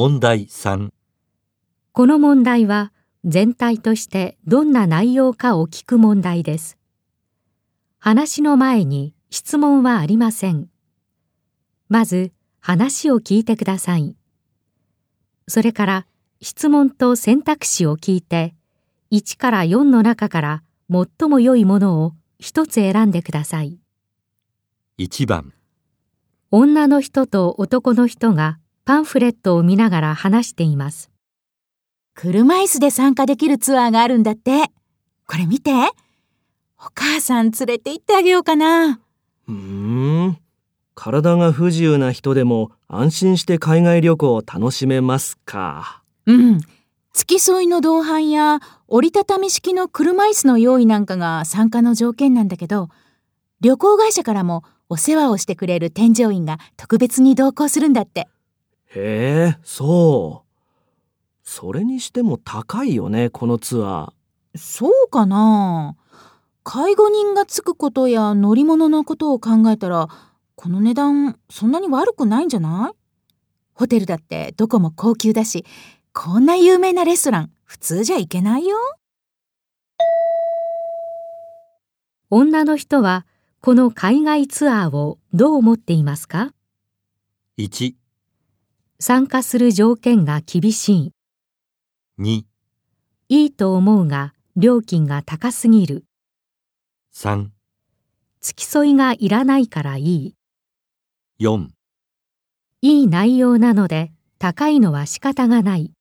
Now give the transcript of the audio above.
問題3この問題は全体としてどんな内容かを聞く問題です。話の前に質問はありません。まず話を聞いてください。それから質問と選択肢を聞いて1から4の中から最も良いものを一つ選んでください。1番女の人と男の人がパンフレットを見ながら話しています。車椅子で参加できるツアーがあるんだって。これ見て。お母さん連れて行ってあげようかな。うーん。体が不自由な人でも安心して海外旅行を楽しめますか。うん。付き添いの同伴や折りたたみ式の車椅子の用意なんかが参加の条件なんだけど、旅行会社からもお世話をしてくれる添乗員が特別に同行するんだって。へえ、そう。それにしても高いよね、このツアそうかな。介護人がつくことや乗り物のことを考えたら、この値段そんなに悪くないんじゃない？ホテルだってどこも高級だし、こんな有名なレストラン普通じゃ行けないよ。女の人はこの海外ツアーをどう思っていますか？1参加する条件が厳しい。2いいと思うが料金が高すぎる。3付き添いがいらないからいい。4いい内容なので高いのは仕方がない。